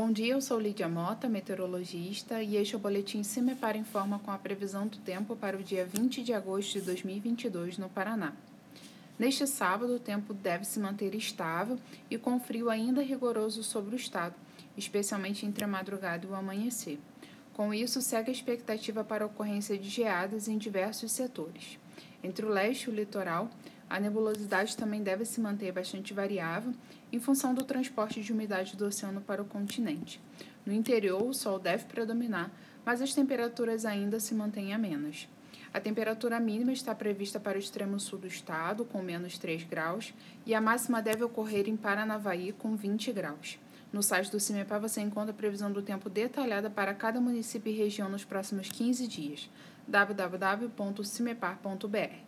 Bom dia, eu sou Lídia Mota, meteorologista, e este é o boletim Cimepar Informa com a previsão do tempo para o dia 20 de agosto de 2022 no Paraná. Neste sábado, o tempo deve se manter estável e com frio ainda rigoroso sobre o estado, especialmente entre a madrugada e o amanhecer. Com isso, segue a expectativa para a ocorrência de geadas em diversos setores. Entre o leste e o litoral, a nebulosidade também deve se manter bastante variável em função do transporte de umidade do oceano para o continente. No interior, o sol deve predominar, mas as temperaturas ainda se mantêm amenas. A temperatura mínima está prevista para o extremo sul do estado, com menos 3 graus, e a máxima deve ocorrer em Paranavaí, com 20 graus. No site do CIMEPAR você encontra a previsão do tempo detalhada para cada município e região nos próximos 15 dias. www.cimepar.br